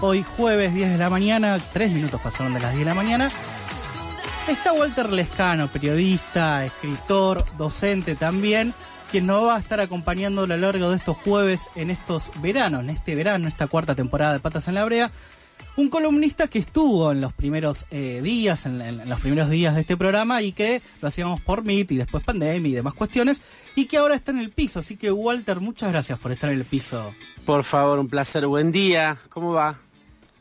Hoy jueves 10 de la mañana, tres minutos pasaron de las 10 de la mañana. Está Walter Lescano, periodista, escritor, docente también, quien nos va a estar acompañando a lo largo de estos jueves en estos veranos, en este verano, esta cuarta temporada de Patas en la Brea. Un columnista que estuvo en los primeros eh, días, en, en, los primeros días de este programa y que lo hacíamos por Meet y después pandemia y demás cuestiones y que ahora está en el piso. Así que Walter, muchas gracias por estar en el piso. Por favor, un placer. Buen día. ¿Cómo va?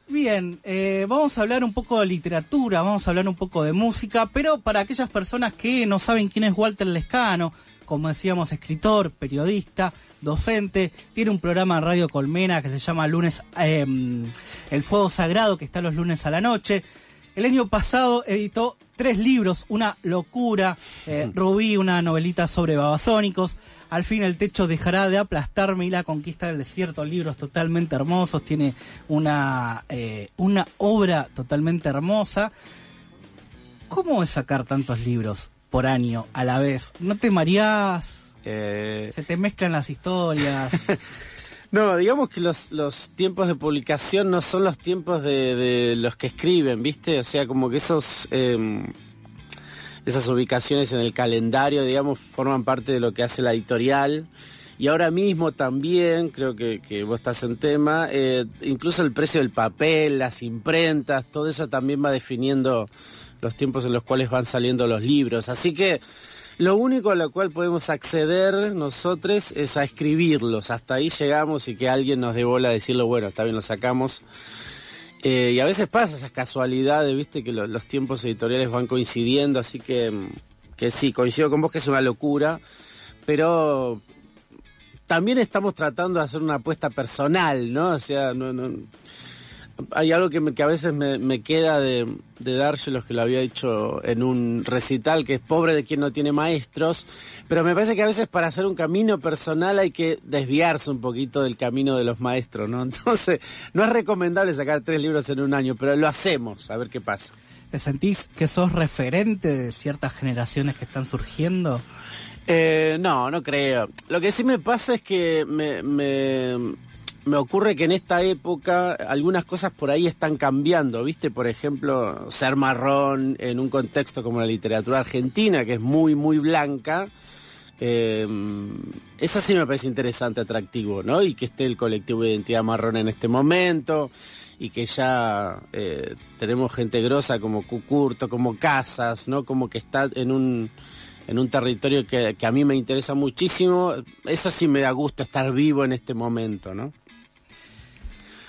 Bien, eh, vamos a hablar un poco de literatura, vamos a hablar un poco de música, pero para aquellas personas que no saben quién es Walter Lescano, como decíamos, escritor, periodista, docente, tiene un programa en Radio Colmena que se llama Lunes, eh, El Fuego Sagrado, que está los lunes a la noche. El año pasado editó tres libros, una locura, eh, Rubí, una novelita sobre babasónicos, al fin el techo dejará de aplastarme y la conquista del desierto, libros totalmente hermosos, tiene una, eh, una obra totalmente hermosa. ¿Cómo es sacar tantos libros por año a la vez? ¿No te mareás? Eh... ¿Se te mezclan las historias? No, digamos que los, los tiempos de publicación no son los tiempos de, de los que escriben, ¿viste? O sea, como que esos eh, esas ubicaciones en el calendario, digamos, forman parte de lo que hace la editorial. Y ahora mismo también, creo que, vos estás en tema, eh, incluso el precio del papel, las imprentas, todo eso también va definiendo los tiempos en los cuales van saliendo los libros. Así que lo único a lo cual podemos acceder nosotros es a escribirlos. Hasta ahí llegamos y que alguien nos dé bola a decirlo, bueno, está bien, lo sacamos. Eh, y a veces pasa esas casualidades, viste, que lo, los tiempos editoriales van coincidiendo, así que, que sí, coincido con vos que es una locura, pero también estamos tratando de hacer una apuesta personal, ¿no? O sea, no, no, hay algo que, me, que a veces me, me queda de, de dárselos que lo había dicho en un recital, que es pobre de quien no tiene maestros, pero me parece que a veces para hacer un camino personal hay que desviarse un poquito del camino de los maestros, ¿no? Entonces, no es recomendable sacar tres libros en un año, pero lo hacemos, a ver qué pasa. ¿Te sentís que sos referente de ciertas generaciones que están surgiendo? Eh, no, no creo. Lo que sí me pasa es que me, me me ocurre que en esta época algunas cosas por ahí están cambiando, ¿viste? Por ejemplo, ser marrón en un contexto como la literatura argentina, que es muy, muy blanca. Eh, eso sí me parece interesante, atractivo, ¿no? Y que esté el colectivo de identidad marrón en este momento y que ya eh, tenemos gente grosa como Cucurto, como Casas, ¿no? Como que está en un en un territorio que, que a mí me interesa muchísimo. Eso sí me da gusto estar vivo en este momento, ¿no?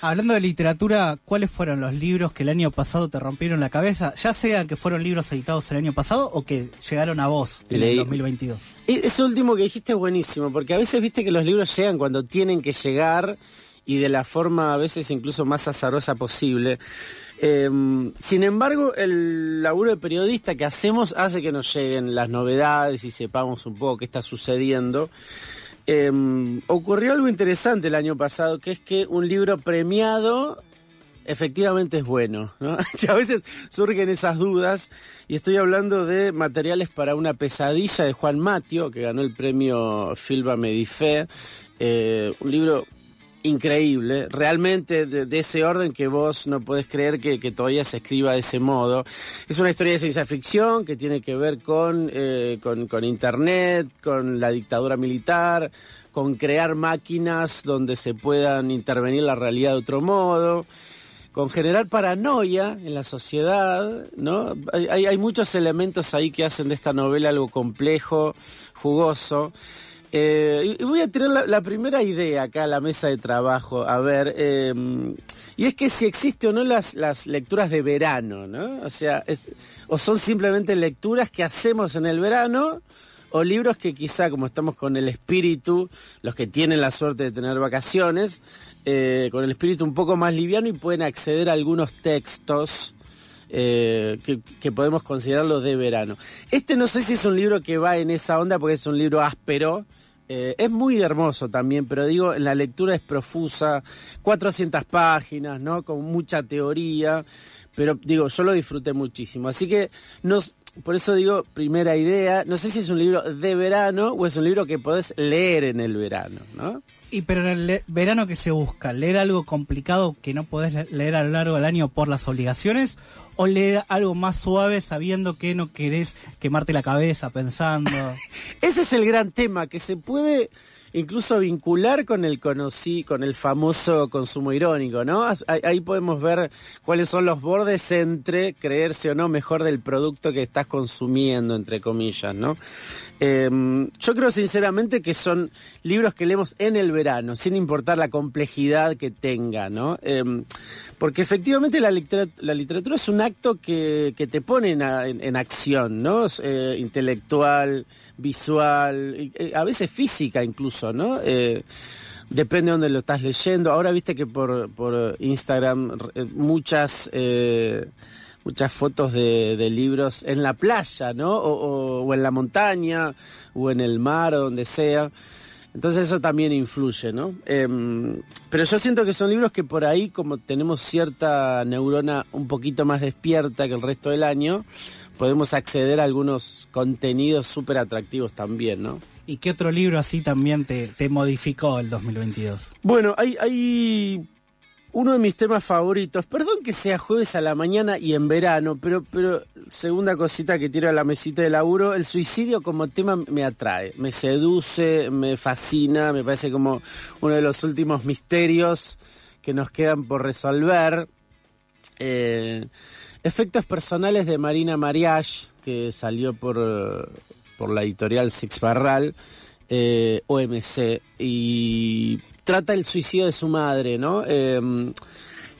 Hablando de literatura, ¿cuáles fueron los libros que el año pasado te rompieron la cabeza? Ya sea que fueron libros editados el año pasado o que llegaron a vos en Leí. el 2022. Eso último que dijiste es buenísimo, porque a veces viste que los libros llegan cuando tienen que llegar y de la forma a veces incluso más azarosa posible. Eh, sin embargo, el laburo de periodista que hacemos hace que nos lleguen las novedades y sepamos un poco qué está sucediendo. Eh, ocurrió algo interesante el año pasado, que es que un libro premiado efectivamente es bueno, ¿no? que a veces surgen esas dudas, y estoy hablando de materiales para una pesadilla de Juan Matio, que ganó el premio Filba Medifé, eh, un libro increíble, realmente de, de, ese orden que vos no podés creer que, todavía se escriba de ese modo. Es una historia de ciencia ficción que tiene que ver con, eh, con, con Internet, con la dictadura militar, con crear máquinas donde se puedan intervenir la realidad de otro modo con generar paranoia en la sociedad, ¿no? Hay, hay, muchos elementos ahí que hacen de esta novela algo complejo, jugoso. Eh, y voy a tirar la, primera idea acá a la mesa de trabajo, a ver, eh, y es que si existe o no las, las lecturas de verano, ¿no? O sea, o son simplemente lecturas que hacemos en el verano, o libros que quizá, como estamos con el espíritu, los que tienen la suerte de tener vacaciones, eh, con el espíritu un poco más liviano y pueden acceder a algunos textos eh, que, que, podemos considerarlo de verano. Este no sé si es un libro que va en esa onda porque es un libro áspero. Eh, es muy hermoso también, pero digo, en la lectura es profusa, 400 páginas, ¿no? Con mucha teoría, pero digo, yo lo disfruté muchísimo. Así que nos, por eso digo, primera idea, no sé si es un libro de verano o es un libro que podés leer en el verano, ¿no? Y pero en el verano que se busca, leer algo complicado que no podés le- leer a lo largo del año por las obligaciones, o leer algo más suave sabiendo que no querés quemarte la cabeza pensando. Ese es el gran tema, que se puede incluso vincular con el conocí, con el famoso consumo irónico, ¿no? Ahí, podemos ver cuáles son los bordes entre creerse o no mejor del producto que estás consumiendo, entre comillas, ¿no? Eh, yo creo sinceramente que son libros que leemos en el verano, sin importar la complejidad que tenga, ¿no? Eh, porque efectivamente la, litera- la literatura es un acto que, te pone en, en- en acción, ¿no? Eh, intelectual, visual, eh, a veces física incluso, ¿no? Eh, depende de dónde lo estás leyendo. Ahora viste que por, por Instagram muchas... muchas fotos de, de libros en la playa, ¿no? O, o- o en la montaña, o en el mar, o donde sea. Entonces eso también influye, ¿no? Em, pero yo siento que son libros que por ahí, como tenemos cierta neurona un poquito más despierta que el resto del año, podemos acceder a algunos contenidos súper atractivos también, ¿no? ¿Y qué otro libro así también te, te modificó el 2022? Bueno, hay, hay uno de mis temas favoritos. Perdón que sea jueves a la mañana y en verano, pero, pero segunda cosita que tiro a la mesita de laburo, el suicidio como tema me atrae, me seduce, me fascina, me parece como uno de los últimos misterios que nos quedan por resolver. Eh, efectos personales de Marina Mariage, que salió por, por la editorial Six Barral, eh, OMC, y trata el suicidio de su madre, ¿no? Eh,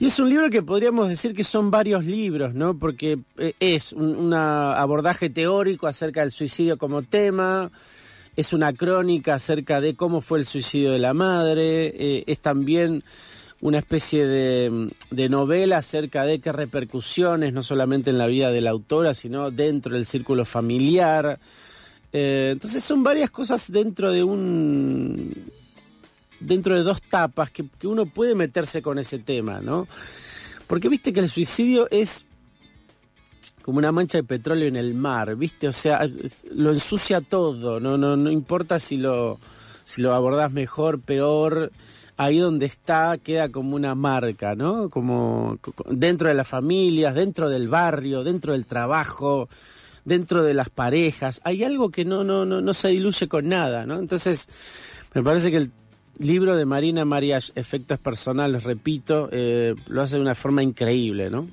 y es un libro que podríamos decir que son varios libros, ¿no? Porque eh, es un abordaje teórico acerca del suicidio como tema, es una crónica acerca de cómo fue el suicidio de la madre, eh, es también una especie de, de novela acerca de qué repercusiones, no solamente en la vida de la autora, sino dentro del círculo familiar. Eh, entonces son varias cosas dentro de un dentro de dos tapas que, uno puede meterse con ese tema, ¿no? Porque viste que el suicidio es como una mancha de petróleo en el mar, ¿viste? O sea, lo ensucia todo, no no no importa si lo si lo abordás mejor, peor, ahí donde está queda como una marca, ¿no? Como co- co- dentro de las familias, dentro del barrio, dentro del trabajo, dentro de las parejas, hay algo que no no no no se diluye con nada, ¿no? Entonces, me parece que el libro de Marina Mariach, Efectos Personales, repito, eh, lo hace de una forma increíble, ¿no?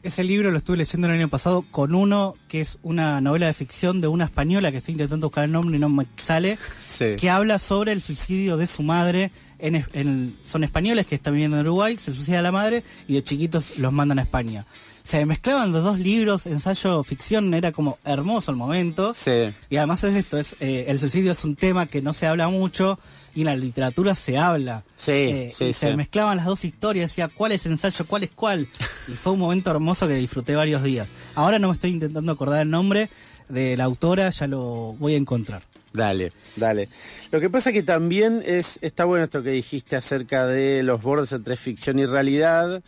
Ese libro lo estuve leyendo el año pasado con uno que es una novela de ficción de una española que estoy intentando buscar el nombre y no me sale, Sí. que habla sobre el suicidio de su madre. En, en- son españoles que están viviendo en Uruguay, se suicida la madre y de chiquitos los mandan a España. Se mezclaban los dos libros, ensayo, ficción, era como hermoso el momento. Sí. Y además es esto, es eh, el suicidio es un tema que no se habla mucho y en la literatura se habla. Sí, Eh, sí, y se sí. mezclaban las dos historias, decía cuál es ensayo, cuál es cuál. Y fue un momento hermoso que disfruté varios días. Ahora no me estoy intentando acordar el nombre de la autora, ya lo voy a encontrar. Dale, dale. Lo que pasa que también es está bueno esto que dijiste acerca de los bordes entre ficción y realidad,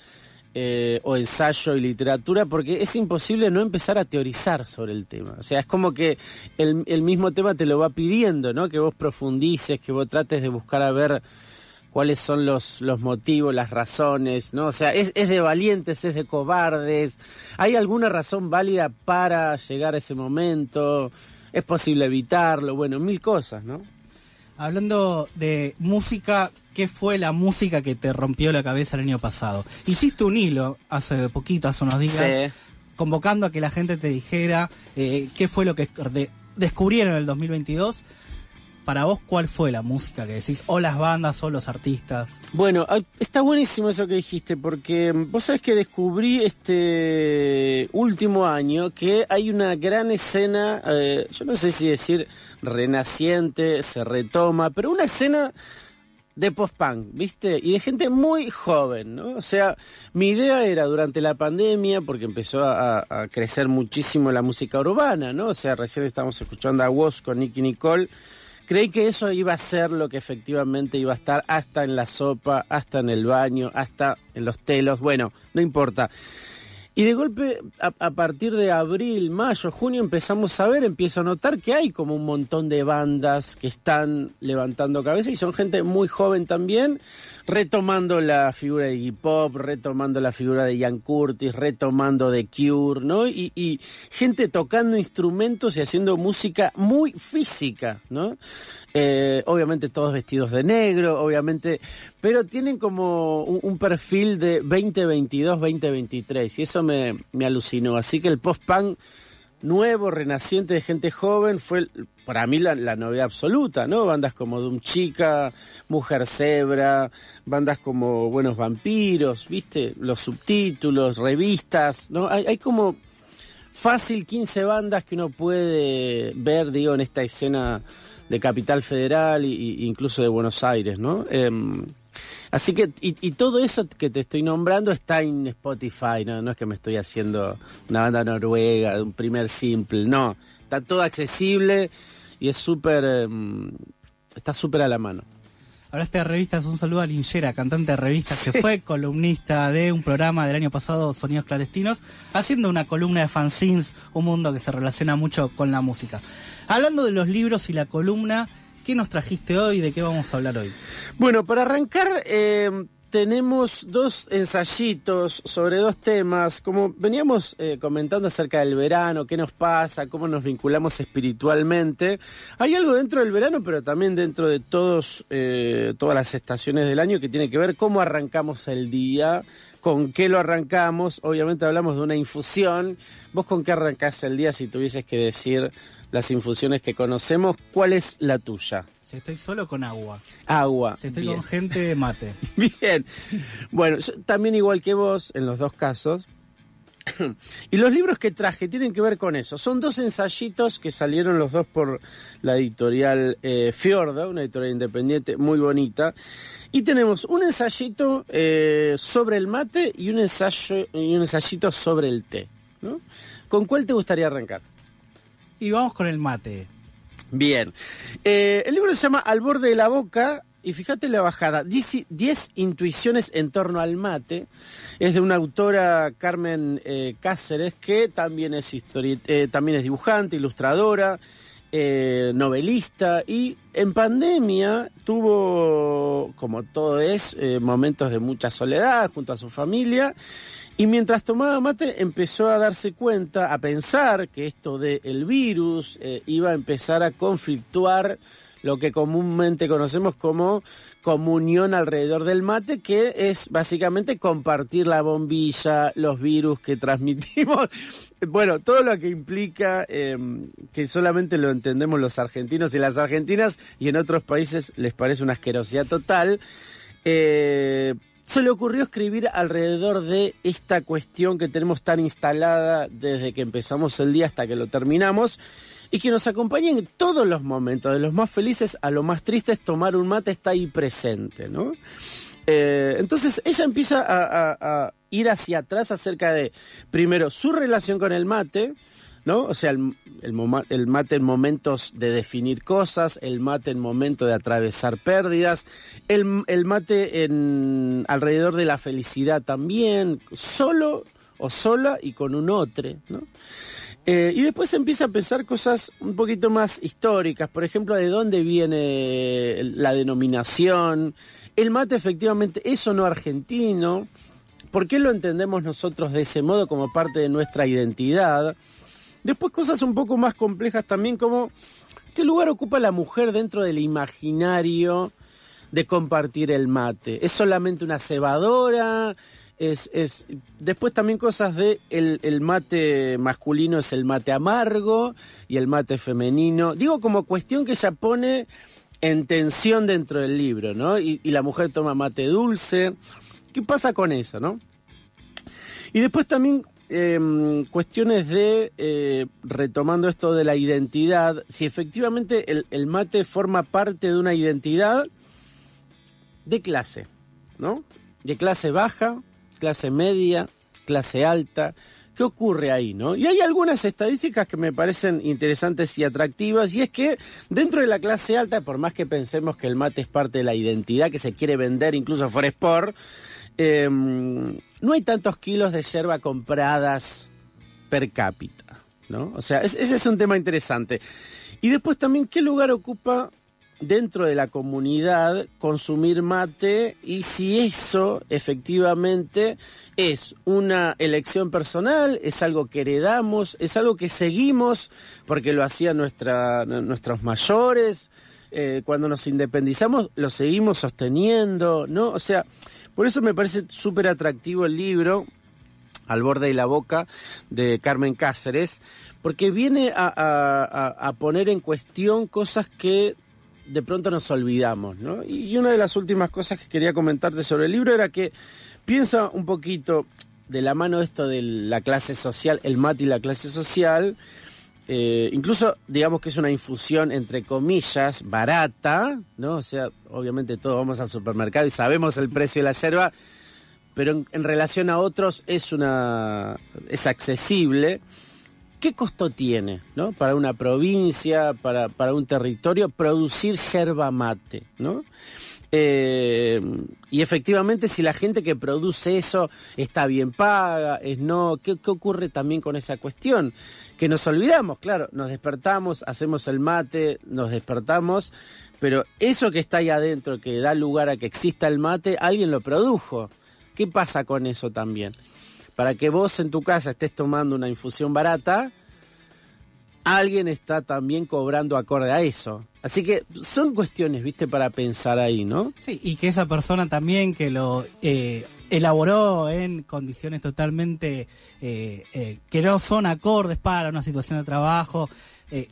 eh, o ensayo y literatura, porque es imposible no empezar a teorizar sobre el tema. O sea, es como que el, el mismo tema te lo va pidiendo, ¿no? Que vos profundices, que vos trates de buscar a ver cuáles son los, los motivos, las razones, ¿no? O sea, es, es de valientes, es de cobardes. ¿Hay alguna razón válida para llegar a ese momento? ¿Es posible evitarlo? Bueno, mil cosas, ¿no? Hablando de música, ¿qué fue la música que te rompió la cabeza el año pasado? Hiciste un hilo hace poquito, hace unos días, Sí. convocando a que la gente te dijera eh, qué fue lo que de- descubrieron en el 2022. Para vos, ¿cuál fue la música que decís? O las bandas, o los artistas. Bueno, está buenísimo eso que dijiste, porque mm, vos sabés que descubrí este último año que hay una gran escena, eh, yo no sé si decir renaciente, se retoma, pero una escena de post-punk, ¿viste? Y de gente muy joven, ¿no? O sea, mi idea era durante la pandemia, porque empezó a, crecer muchísimo la música urbana, ¿no? O sea, recién estábamos escuchando a Woz con Nicky Nicole. Creí que eso iba a ser lo que efectivamente iba a estar hasta en la sopa, hasta en el baño, hasta en los telos, bueno, no importa. Y de golpe, a, partir de abril, mayo, junio, empezamos a ver, empiezo a notar que hay como un montón de bandas que están levantando cabeza y son gente muy joven también, retomando la figura de Iggy Pop, retomando la figura de Ian Curtis, retomando The Cure, ¿no? Y, y gente tocando instrumentos y haciendo música muy física, ¿no? Eh, obviamente todos vestidos de negro, obviamente, pero tienen como un, perfil de 2022, 2023 y eso me, me alucinó. Así que el post-punk nuevo, renaciente de gente joven fue para mí la, novedad absoluta, ¿no? Bandas como Doom Chica, Mujer Zebra, bandas como Buenos Vampiros, ¿viste? Los subtítulos, revistas, ¿no? Hay, hay como fácil 15 bandas que uno puede ver, digo, en esta escena de Capital Federal e incluso de Buenos Aires, ¿no? Em, así que, y, todo eso que te estoy nombrando está en Spotify, ¿no? No es que me estoy haciendo una banda noruega, un primer simple, no. Está todo accesible y es súper, em, está súper a la mano. Hablaste de revistas, un saludo a Lingera, cantante de revistas, que fue columnista de un programa del año pasado, Sonidos Clandestinos, haciendo una columna de fanzines, un mundo que se relaciona mucho con la música. Hablando de los libros y la columna, ¿qué nos trajiste hoy? ¿De qué vamos a hablar hoy? Bueno, para arrancar, eh, tenemos dos ensayitos sobre dos temas. Como veníamos eh, comentando acerca del verano, qué nos pasa, cómo nos vinculamos espiritualmente, hay algo dentro del verano, pero también dentro de todos, eh, todas las estaciones del año que tiene que ver cómo arrancamos el día, con qué lo arrancamos. Obviamente hablamos de una infusión. ¿Vos con qué arrancás el día si tuvieses que decir las infusiones que conocemos? ¿Cuál es la tuya? Si estoy solo con agua. Agua. Si estoy con gente, mate. Bien. Bueno, también igual que vos, en los dos casos. y los libros que traje tienen que ver con eso. Son dos ensayitos que salieron los dos por la editorial eh, Fiordo, una editorial independiente muy bonita. Y tenemos un ensayito eh, sobre el mate y un ensayo y un ensayito sobre el té. ¿no? ¿Con cuál te gustaría arrancar? Y vamos con el mate. Bien. Eh, el libro se llama Al borde de la boca y fíjate la bajada, 10 intuiciones en torno al mate. Es de una autora, Carmen eh, Cáceres, que también es, eh, también es dibujante, ilustradora, novelista y en pandemia tuvo, como todo es, momentos de mucha soledad junto a su familia y mientras tomaba mate empezó a darse cuenta, a pensar que esto del virus eh, iba a empezar a conflictuar lo que comúnmente conocemos como comunión alrededor del mate, que es básicamente compartir la bombilla, los virus que transmitimos, bueno, todo lo que implica em, que solamente lo entendemos los argentinos y las argentinas y en otros países les parece una asquerosidad total. Eh, se le ocurrió escribir alrededor de esta cuestión que tenemos tan instalada desde que empezamos el día hasta que lo terminamos y que nos acompaña en todos los momentos, de los más felices a los más tristes, tomar un mate está ahí presente, ¿no? Eh, entonces ella empieza a, ir hacia atrás acerca de, primero, su relación con el mate, ¿no? O sea, el, el, mate en momentos de definir cosas, el mate en momentos de atravesar pérdidas, el, el mate en alrededor de la felicidad también, solo o sola y con un otro, ¿no? Eh, y después empieza a pensar cosas un poquito más históricas, por ejemplo, de dónde viene la denominación, el mate efectivamente es o no argentino, ¿por qué lo entendemos nosotros de ese modo como parte de nuestra identidad? Después cosas un poco más complejas también como qué lugar ocupa la mujer dentro del imaginario de compartir el mate. ¿Es solamente una cebadora? Es, es, después también cosas de el, el, mate masculino es el mate amargo y el mate femenino. Digo como cuestión que ella pone en tensión dentro del libro, ¿no? Y, y la mujer toma mate dulce. ¿Qué pasa con eso, no? Y después también Em, cuestiones de, eh, retomando esto de la identidad, si efectivamente el, mate forma parte de una identidad de clase, ¿no? De clase baja, clase media, clase alta. ¿Qué ocurre ahí, no? Y hay algunas estadísticas que me parecen interesantes y atractivas, y es que dentro de la clase alta, por más que pensemos que el mate es parte de la identidad que se quiere vender incluso for sport, em, no hay tantos kilos de yerba compradas per cápita, ¿no? O sea, ese es un tema interesante. Y después también, ¿qué lugar ocupa dentro de la comunidad consumir mate y si eso efectivamente es una elección personal, es algo que heredamos, es algo que seguimos porque lo hacían nuestros mayores, eh, cuando nos independizamos lo seguimos sosteniendo, ¿no? O sea, por eso me parece súper atractivo el libro, Al borde de la boca, de Carmen Cáceres, porque viene a poner en cuestión cosas que de pronto nos olvidamos, ¿no? Y una de las últimas cosas que quería comentarte sobre el libro era que piensa un poquito de la mano esto de la clase social, el mate y la clase social, eh, incluso digamos que es una infusión entre comillas barata, ¿no? O sea, obviamente todos vamos al supermercado y sabemos el precio de la yerba, pero en relación a otros es una es accesible. ¿Qué costo tiene ¿no? para una provincia, para, para un territorio, producir yerba mate? ¿no? Eh, y efectivamente, si la gente que produce eso está bien paga, es no, ¿qué, ¿qué, ocurre también con esa cuestión? Que nos olvidamos, claro, nos despertamos, hacemos el mate, nos despertamos, pero eso que está ahí adentro, que da lugar a que exista el mate, alguien lo produjo. ¿Qué pasa con eso también? para que vos en tu casa estés tomando una infusión barata, alguien está también cobrando acorde a eso. Así que son cuestiones, viste, para pensar ahí, ¿no? Sí, y que esa persona también que lo eh, elaboró en condiciones totalmente eh, eh, que no son acordes para una situación de trabajo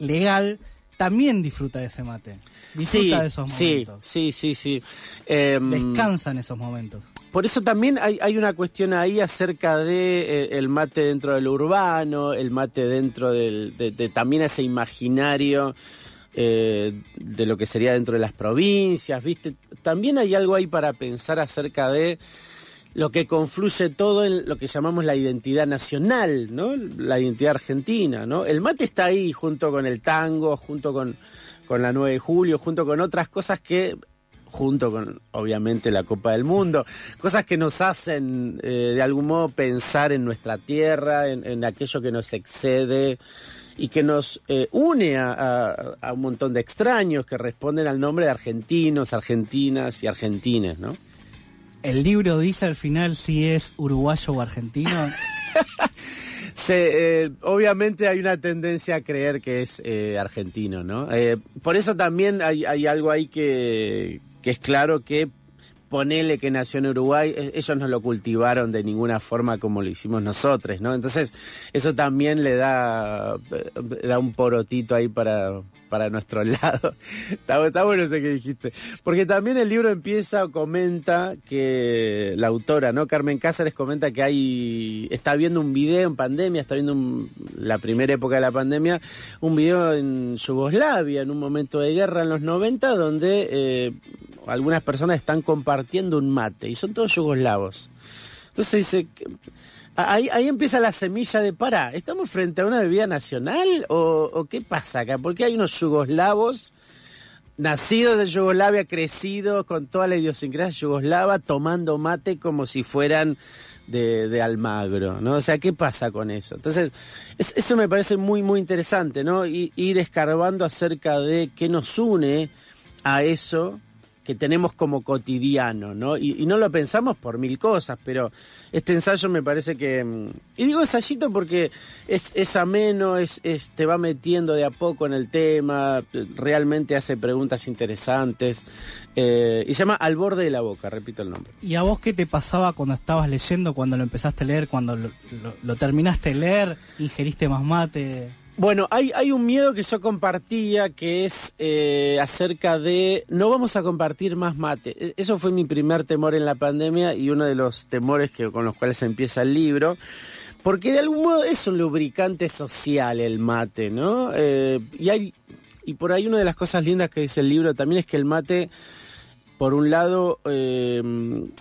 legal, también disfruta de ese mate. Disfruta de esos momentos. Sí, sí, sí. Em, Descansa en esos momentos. Por eso también hay, hay una cuestión ahí acerca de eh, el mate dentro del urbano, el mate dentro del, de, también ese imaginario eh, de lo que sería dentro de las provincias, ¿viste? También hay algo ahí para pensar acerca de lo que confluye todo en lo que llamamos la identidad nacional, ¿no? La identidad argentina, ¿no? El mate está ahí junto con el tango, junto con, con la 9 de julio, junto con otras cosas que junto con obviamente la Copa del Mundo, cosas que nos hacen eh, de algún modo pensar en nuestra tierra, en, aquello que nos excede y que nos eh, une a, a, un montón de extraños que responden al nombre de argentinos, argentinas y argentines, ¿no? ¿El libro dice al final si es uruguayo o argentino? Se, eh, obviamente hay una tendencia a creer que es eh, argentino, ¿no? Por eso también hay, hay algo ahí que, que, es claro que ponele que nació en Uruguay, ellos no lo cultivaron de ninguna forma como lo hicimos nosotros, ¿no? Entonces eso también le da, da un porotito ahí para, para nuestro lado. está, bueno eso que dijiste. Porque también el libro empieza o comenta que la autora, ¿no? Carmen Cáceres comenta que hay, está viendo un video en pandemia, está viendo la primera época de la pandemia, un video en Yugoslavia, en un momento de guerra en los 90, donde eh, algunas personas están compartiendo un mate y son todos yugoslavos. Entonces dice, Ahí, ahí empieza la semilla de, para, ¿estamos frente a una bebida nacional o, qué pasa acá? Porque hay unos yugoslavos nacidos de Yugoslavia, crecidos con toda la idiosincrasia yugoslava, tomando mate como si fueran de, Almagro, ¿no? O sea, ¿qué pasa con eso? Entonces, eso me parece muy, muy interesante, ¿no? ir escarbando acerca de qué nos une a eso que tenemos como cotidiano, ¿no? Y, no lo pensamos por mil cosas, pero este ensayo me parece que... Mm, y digo ensayito porque es, es ameno, es, te va metiendo de a poco en el tema, realmente hace preguntas interesantes, eh, y se llama Al borde de la boca, repito el nombre. ¿Y a vos qué te pasaba cuando estabas leyendo, cuando lo empezaste a leer, cuando lo terminaste de leer, ingeriste más mate? Bueno, hay, hay un miedo que yo compartía que es eh, acerca de no vamos a compartir más mate. E, eso fue mi primer temor en la pandemia y uno de los temores que, con los cuales empieza el libro. Porque de algún modo es un lubricante social el mate, ¿no? Eh, y, hay, y por ahí una de las cosas lindas que dice el libro también es que el mate por un lado, eh,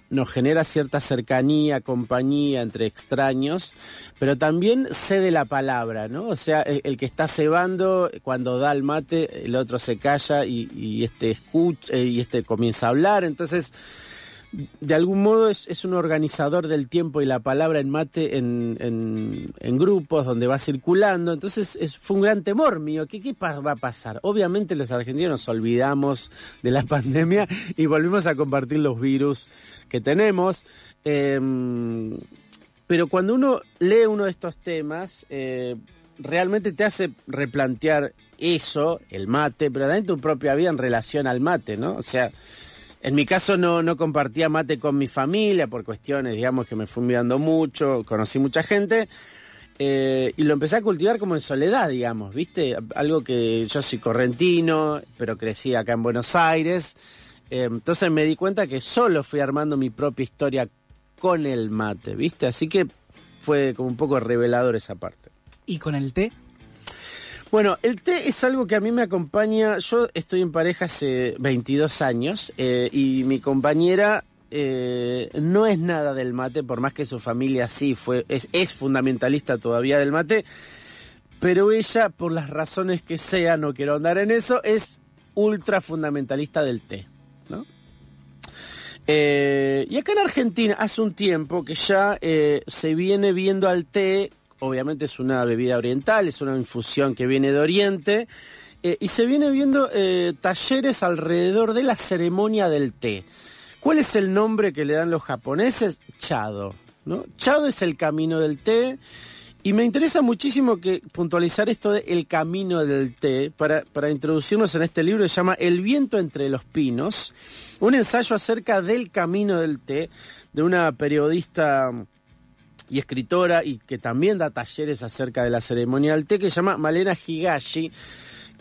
nos genera cierta cercanía, compañía entre extraños, pero también cede la palabra, ¿no? O sea, el, que está cebando, cuando da el mate, el otro se calla y, este escucha y este comienza a hablar. Entonces, de algún modo es, un organizador del tiempo y la palabra en mate en, grupos donde va circulando. Entonces es, fue un gran temor mío. ¿Qué, ¿Qué va a pasar? Obviamente los argentinos nos olvidamos de la pandemia y volvimos a compartir los virus que tenemos. Eh, pero cuando uno lee uno de estos temas, eh, realmente te hace replantear eso, el mate, pero también tu propia vida en relación al mate, ¿no? O sea, en mi caso no, no compartía mate con mi familia por cuestiones, digamos, que me fui mirando mucho, conocí mucha gente. Eh, y lo empecé a cultivar como en soledad, digamos, ¿viste? Algo que yo soy correntino, pero crecí acá en Buenos Aires. Eh, entonces me di cuenta que solo fui armando mi propia historia con el mate, ¿viste? Así que fue como un poco revelador esa parte. ¿Y con el té? Bueno, el té es algo que a mí me acompaña. Yo estoy en pareja hace 22 años eh, y mi compañera eh, no es nada del mate, por más que su familia sí fue, es, es, fundamentalista todavía del mate, pero ella, por las razones que sea, no quiero andar en eso, es ultra fundamentalista del té, ¿no? Eh, y acá en Argentina hace un tiempo que ya se viene viendo al té, obviamente es una bebida oriental, es una infusión que viene de Oriente, eh, y se viene viendo eh, talleres alrededor de la ceremonia del té. ¿Cuál es el nombre que le dan los japoneses? Chado. ¿no? Chado es el camino del té. Y me interesa muchísimo que puntualizar esto de el camino del té para, para introducirnos en este libro que se llama El viento entre los pinos, un ensayo acerca del camino del té de una periodista y escritora y que también da talleres acerca de la ceremonia del té que se llama Malena Higashi,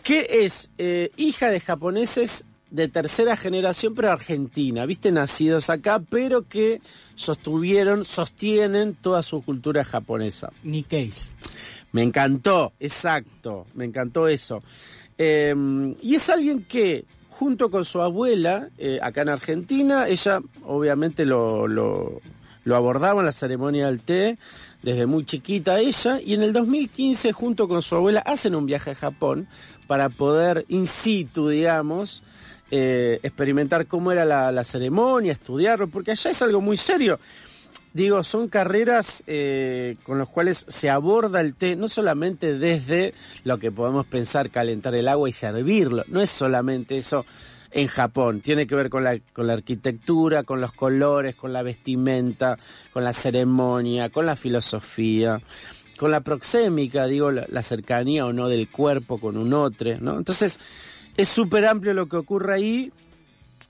que es eh, hija de japoneses de tercera generación, pero argentina, viste, nacidos acá, pero que sostuvieron, sostienen toda su cultura japonesa. Nikkeis. Me encantó, exacto, me encantó eso. Eh, y es alguien que, junto con su abuela, eh, acá en Argentina, ella obviamente lo, lo, lo abordaba en la ceremonia del té, desde muy chiquita ella, y en el 2015, junto con su abuela, hacen un viaje a Japón para poder in situ, digamos, eh, experimentar cómo era la, ceremonia, estudiarlo, porque allá es algo muy serio. Digo, son carreras eh, con las cuales se aborda el té, no solamente desde lo que podemos pensar, calentar el agua y servirlo, no es solamente eso en Japón, tiene que ver con la, con la arquitectura, con los colores, con la vestimenta, con la ceremonia, con la filosofía con la proxémica, digo, la, cercanía o no del cuerpo con un otro. Entonces, es súper amplio lo que ocurre ahí.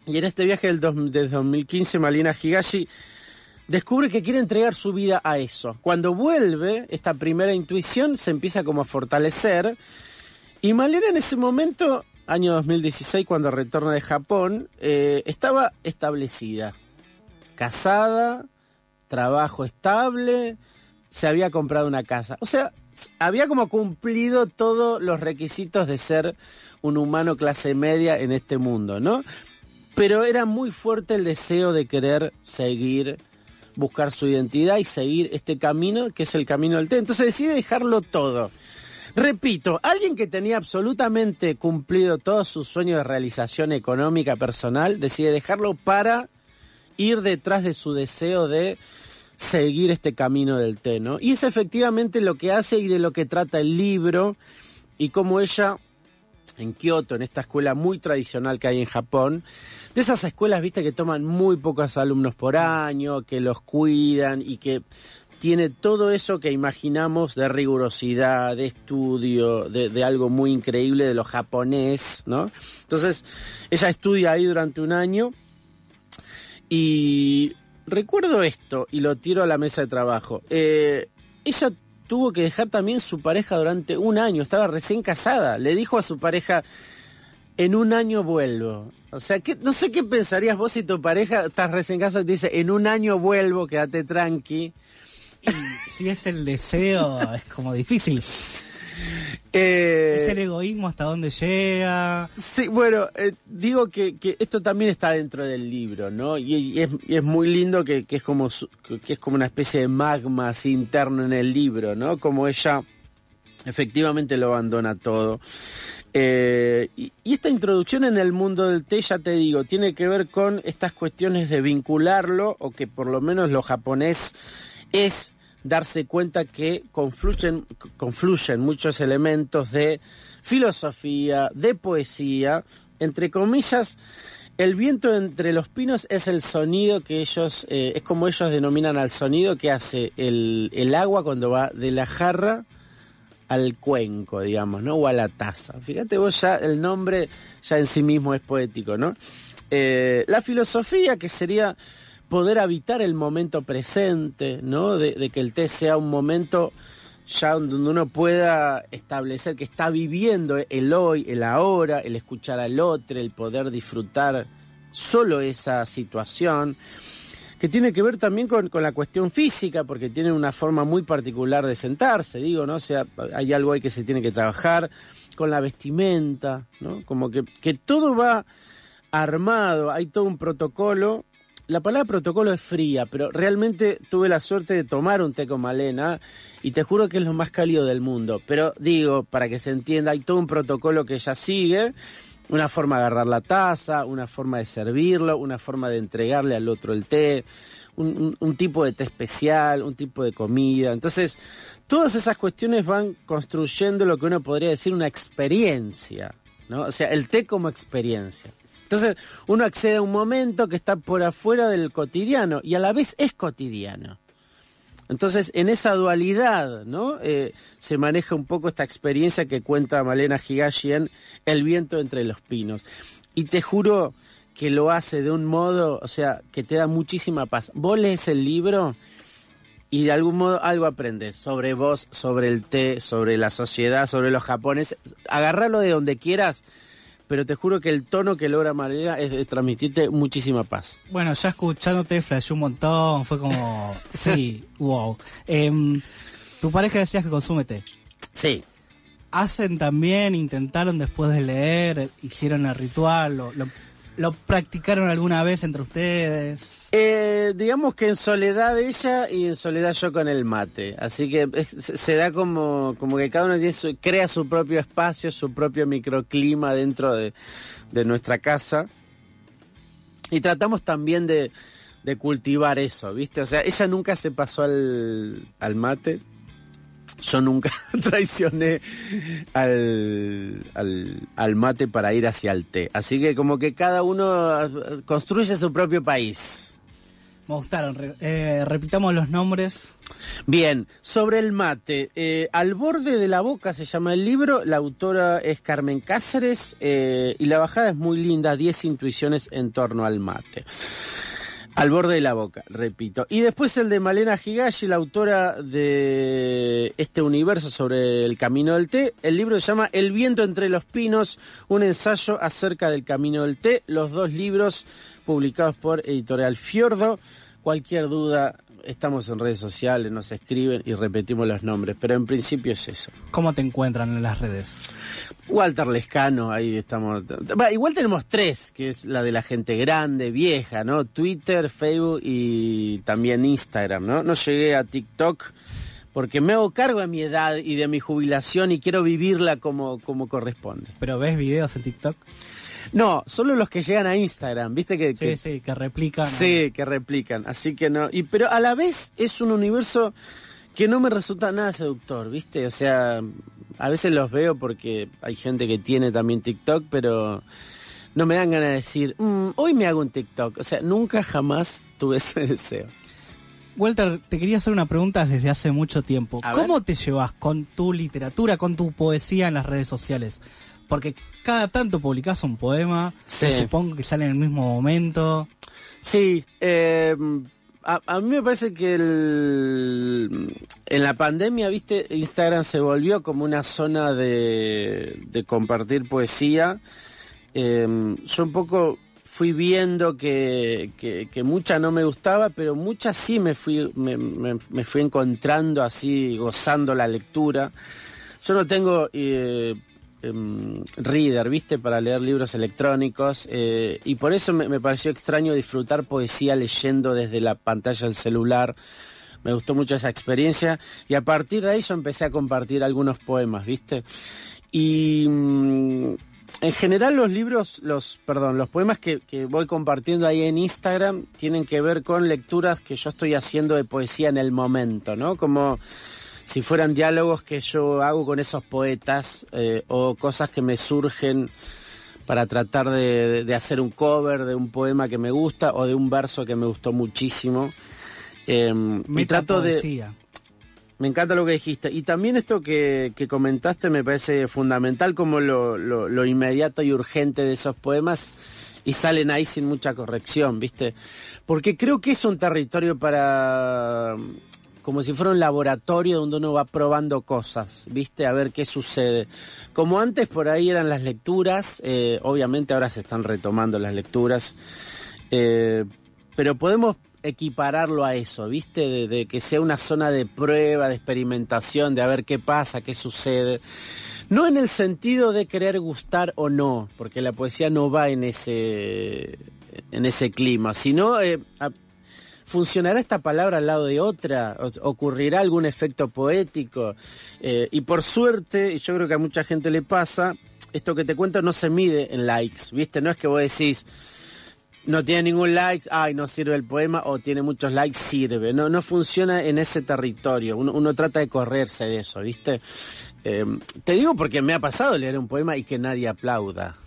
Y en este viaje del, dos, del 2015, Malina Higashi descubre que quiere entregar su vida a eso. Cuando vuelve, esta primera intuición se empieza como a fortalecer. Y Malena en ese momento, año 2016, cuando retorna de Japón, eh, estaba establecida. Casada, trabajo estable, se había comprado una casa. O sea, había como cumplido todos los requisitos de ser un humano clase media en este mundo, ¿no? Pero era muy fuerte el deseo de querer seguir, buscar su identidad y seguir este camino que es el camino del té. Entonces decide dejarlo todo. Repito, alguien que tenía absolutamente cumplido todos sus sueños de realización económica personal, decide dejarlo para ir detrás de su deseo de seguir este camino del té, ¿no? Y es efectivamente lo que hace y de lo que trata el libro y cómo ella en Kioto, en esta escuela muy tradicional que hay en Japón, de esas escuelas, viste, que toman muy pocos alumnos por año, que los cuidan y que tiene todo eso que imaginamos de rigurosidad, de estudio, de, algo muy increíble de lo japonés, ¿no? Entonces, ella estudia ahí durante un año y recuerdo esto y lo tiro a la mesa de trabajo. Eh, ella tuvo que dejar también su pareja durante un año, estaba recién casada, le dijo a su pareja, en un año vuelvo. O sea, que, no sé qué pensarías vos si tu pareja estás recién casado y te dice, en un año vuelvo, quédate tranqui. Y si es el deseo, es como difícil. Eh, es el egoísmo hasta dónde llega. Sí, bueno, eh, digo que, que, esto también está dentro del libro, ¿no? Y, y, es, y es, muy lindo que, que es como que es como una especie de magma así interno en el libro, ¿no? Como ella efectivamente lo abandona todo. Eh, y, esta introducción en el mundo del té, ya te digo, tiene que ver con estas cuestiones de vincularlo, o que por lo menos lo japonés es darse cuenta que confluyen, confluyen muchos elementos de filosofía, de poesía, entre comillas, el viento entre los pinos es el sonido que ellos, eh, es como ellos denominan al sonido que hace el, el, agua cuando va de la jarra al cuenco, digamos, ¿no? O a la taza. Fíjate vos ya, el nombre ya en sí mismo es poético, ¿no? Eh, la filosofía que sería poder habitar el momento presente, ¿no? De, de que el té sea un momento ya donde uno pueda establecer que está viviendo el hoy, el ahora, el escuchar al otro, el poder disfrutar solo esa situación, que tiene que ver también con, la cuestión física, porque tiene una forma muy particular de sentarse, digo, ¿no? O sea, hay algo ahí que se tiene que trabajar, con la vestimenta, ¿no? Como que, que todo va armado, hay todo un protocolo la palabra protocolo es fría, pero realmente tuve la suerte de tomar un té con Malena y te juro que es lo más cálido del mundo. Pero digo, para que se entienda, hay todo un protocolo que ella sigue, una forma de agarrar la taza, una forma de servirlo, una forma de entregarle al otro el té, un, tipo de té especial, un tipo de comida. Entonces, todas esas cuestiones van construyendo lo que uno podría decir una experiencia, ¿no? O sea, el té como experiencia. Entonces uno accede a un momento que está por afuera del cotidiano y a la vez es cotidiano. Entonces, en esa dualidad, ¿no? Eh, se maneja un poco esta experiencia que cuenta Malena Higashi en El viento entre los pinos. Y te juro que lo hace de un modo, o sea, que te da muchísima paz. Vos lees el libro y de algún modo algo aprendes sobre vos, sobre el té, sobre la sociedad, sobre los japoneses. Agarralo de donde quieras pero te juro que el tono que logra María es de transmitirte muchísima paz. Bueno, ya escuchándote flasheó un montón, fue como, sí, wow. Em, tu pareja decías que consume té. Sí. ¿Hacen también, intentaron después de leer, hicieron el ritual, lo, lo practicaron alguna vez entre ustedes? Eh, digamos que en soledad ella y en soledad yo con el mate. Así que se da como, como que cada uno crea su propio espacio, su propio microclima dentro de, nuestra casa. Y tratamos también de, cultivar eso, ¿viste? O sea, ella nunca se pasó al, al mate. Yo nunca traicioné al, al, al, mate para ir hacia el té. Así que como que cada uno construye su propio país. Me gustaron. Eh, repitamos los nombres. Bien, sobre el mate. Eh, Al borde de la boca se llama el libro. La autora es Carmen Cáceres eh, y la bajada es muy linda. 10 intuiciones en torno al mate. Al borde de la boca, repito. Y después el de Malena Higashi, la autora de este universo sobre el camino del té. El libro se llama El viento entre los pinos, un ensayo acerca del camino del té. Los dos libros publicados por Editorial Fiordo. Cualquier duda, estamos en redes sociales, nos escriben y repetimos los nombres, pero en principio es eso. ¿Cómo te encuentran en las redes? Walter Lescano, ahí estamos. igual tenemos tres, que es la de la gente grande, vieja, ¿no? Twitter, Facebook y también Instagram, ¿no? No llegué a TikTok porque me hago cargo de mi edad y de mi jubilación y quiero vivirla como, como corresponde. ¿Pero ves videos en TikTok? No, solo los que llegan a Instagram, ¿viste? Que, sí, sí, que replican. Sí, que replican. Así que no. Y, pero a la vez es un universo que no me resulta nada seductor, ¿viste? O sea, a veces los veo porque hay gente que tiene también TikTok, pero no me dan ganas de decir, mm, hoy me hago un TikTok. O sea, nunca jamás tuve ese deseo. Walter, te quería hacer una pregunta desde hace mucho tiempo. ¿Cómo te llevas con tu literatura, con tu poesía en las redes sociales? Porque cada tanto publicás un poema, supongo que sale en el mismo momento. Sí, eh, a, mí me parece que el, en la pandemia, viste, Instagram se volvió como una zona de, compartir poesía. Eh, yo un poco fui viendo que, que, mucha no me gustaba, pero mucha sí me fui, me, me, fui encontrando así, gozando la lectura. Yo no tengo eh, em, reader, viste, para leer libros electrónicos, eh, y por eso me, pareció extraño disfrutar poesía leyendo desde la pantalla del celular. Me gustó mucho esa experiencia y a partir de ahí yo empecé a compartir algunos poemas, viste. Y mm, en general los libros, los, perdón, los poemas que, voy compartiendo ahí en Instagram tienen que ver con lecturas que yo estoy haciendo de poesía en el momento, ¿no? Como si fueran diálogos que yo hago con esos poetas eh, o cosas que me surgen para tratar de, de, hacer un cover de un poema que me gusta o de un verso que me gustó muchísimo. Eh, y trato de me encanta lo que dijiste. Y también esto que, que comentaste me parece fundamental, como lo, lo, lo, inmediato y urgente de esos poemas y salen ahí sin mucha corrección, ¿viste? Porque creo que es un territorio para. Como si fuera un laboratorio donde uno va probando cosas, ¿viste? A ver qué sucede. Como antes por ahí eran las lecturas, eh, obviamente ahora se están retomando las lecturas. Eh, pero podemos equipararlo a eso, ¿viste? De, que sea una zona de prueba, de experimentación, de a ver qué pasa, qué sucede. No en el sentido de querer gustar o no, porque la poesía no va en ese, en ese clima, sino eh, funcionará esta palabra al lado de otra, ocurrirá algún efecto poético. Eh, y por suerte, y yo creo que a mucha gente le pasa, esto que te cuento no se mide en likes, ¿viste? No es que vos decís no tiene ningún like, ay, no sirve el poema, o tiene muchos likes, sirve. No, no funciona en ese territorio. Uno, uno trata de correrse de eso, ¿viste? Eh, te digo porque me ha pasado leer un poema y que nadie aplauda.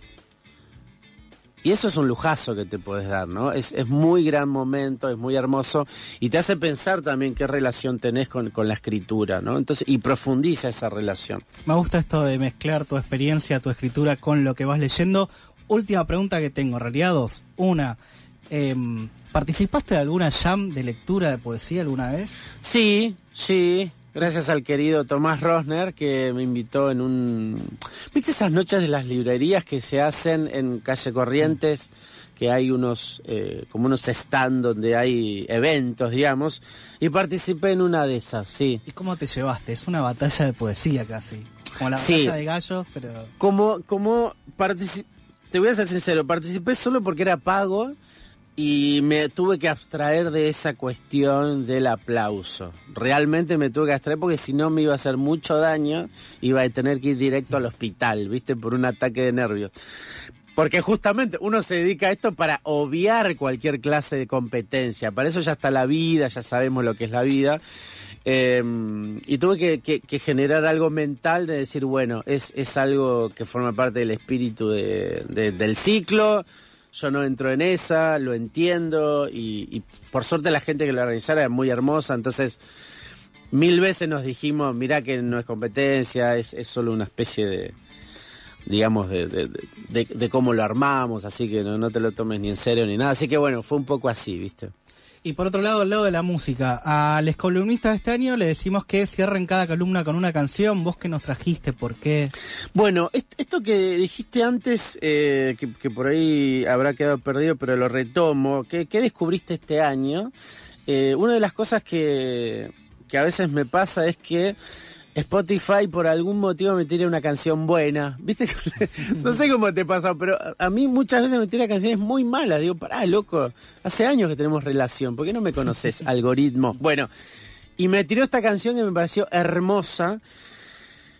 Y eso es un lujazo que te puedes dar, ¿no? Es, es muy gran momento, es muy hermoso y te hace pensar también qué relación tenés con, con la escritura, ¿no? Entonces, y profundiza esa relación. Me gusta esto de mezclar tu experiencia, tu escritura con lo que vas leyendo última pregunta que tengo, en realidad dos. Una, eh, ¿participaste de alguna jam de lectura de poesía alguna vez? Sí, sí. Gracias al querido Tomás Rosner que me invitó en un... ¿Viste esas noches de las librerías que se hacen en calle Corrientes? Que hay unos, eh, como unos stand donde hay eventos, digamos. Y participé en una de esas, sí. ¿Y cómo te llevaste? Es una batalla de poesía casi. Como la sí. batalla de gallos, pero... Como, como participé te voy a ser sincero, participé solo porque era pago y me tuve que abstraer de esa cuestión del aplauso. Realmente me tuve que abstraer porque si no me iba a hacer mucho daño, iba a tener que ir directo al hospital, ¿viste? Por un ataque de nervios. Porque justamente uno se dedica a esto para obviar cualquier clase de competencia. Para eso ya está la vida, ya sabemos lo que es la vida. Eh, y tuve que, generar algo mental de decir, bueno, es, es algo que forma parte del espíritu de, del ciclo, yo no entro en esa, lo entiendo y, y por suerte la gente que lo organizara es muy hermosa, entonces mil veces nos dijimos, mirá que no es competencia, es, es solo una especie de, digamos, de, de, de, de, cómo lo armamos, así que no, no te lo tomes ni en serio ni nada, así que bueno, fue un poco así, ¿viste? Y por otro lado, al lado de la música, a los columnistas de este año le decimos que cierren cada columna con una canción. ¿Vos qué nos trajiste? ¿Por qué? Bueno, esto que dijiste antes, eh, que, por ahí habrá quedado perdido, pero lo retomo. ¿Qué, qué descubriste este año? Eh, una de las cosas que, que a veces me pasa es que Spotify por algún motivo me tira una canción buena. ¿Viste? no sé cómo te pasa, pero a mí muchas veces me tira canciones muy malas. Digo, pará, loco, hace años que tenemos relación, ¿por qué no me conoces, algoritmo? Bueno, y me tiró esta canción que me pareció hermosa.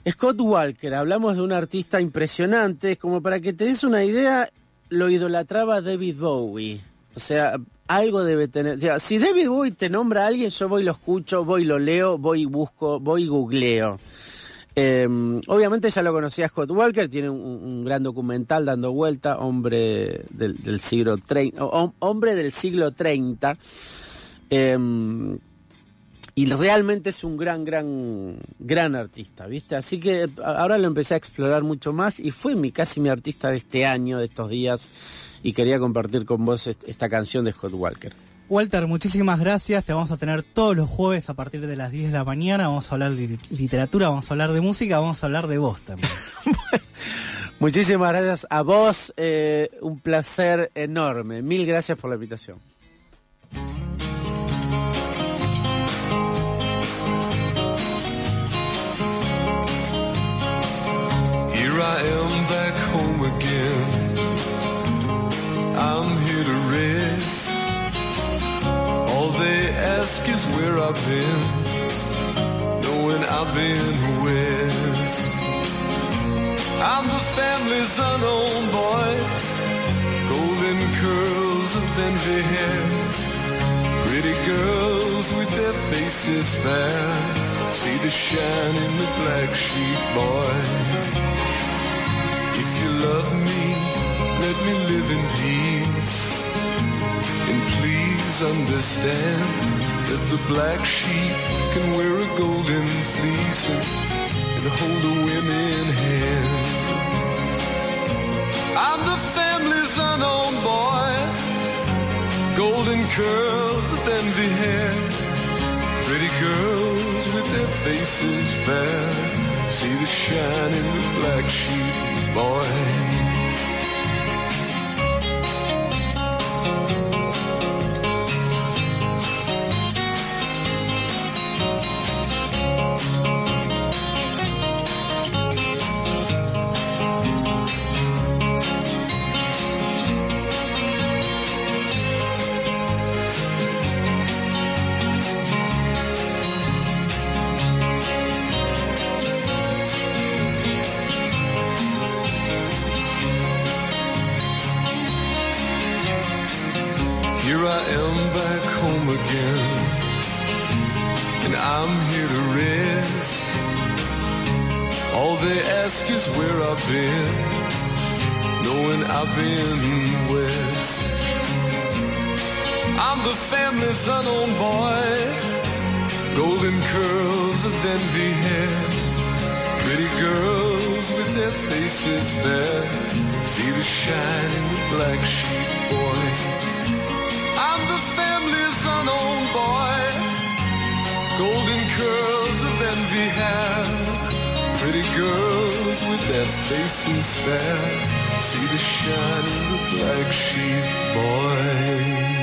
Scott Walker, hablamos de un artista impresionante, como para que te des una idea, lo idolatraba David Bowie. O sea, algo debe tener. O sea, si David Bowie te nombra a alguien, yo voy lo escucho, voy lo leo, voy busco, voy googleo. Eh, obviamente ya lo conocía Scott Walker, tiene un, gran documental dando vuelta, hombre del, del siglo 30, hombre del siglo 30. Eh, y realmente es un gran, gran, gran artista, ¿viste? Así que ahora lo empecé a explorar mucho más y fue mi, casi mi artista de este año, de estos días y quería compartir con vos esta canción de Scott Walker. Walter, muchísimas gracias. Te vamos a tener todos los jueves a partir de las 10 de la mañana. Vamos a hablar de literatura, vamos a hablar de música, vamos a hablar de vos también. muchísimas gracias a vos. Eh, un placer enorme. Mil gracias por la invitación. Here I am ask is where I've been, knowing I've been west. I'm the family's unknown boy. Golden curls of envy hair. Pretty girls with their faces fair. See the shine in the black sheep, boy. If you love me, let me live in peace. And please understand that the black sheep can wear a golden fleece and, and hold a women hand. I'm the family's unknown boy. Golden curls of envy hair. Pretty girls with their faces fair. See the shine in the black sheep, boy. Envy hair, pretty girls with their faces fair. See the shine in the black sheep, boy. I'm the family's unknown boy. Golden curls of envy hair. Pretty girls with their faces fair. See the shine in the black sheep, boy.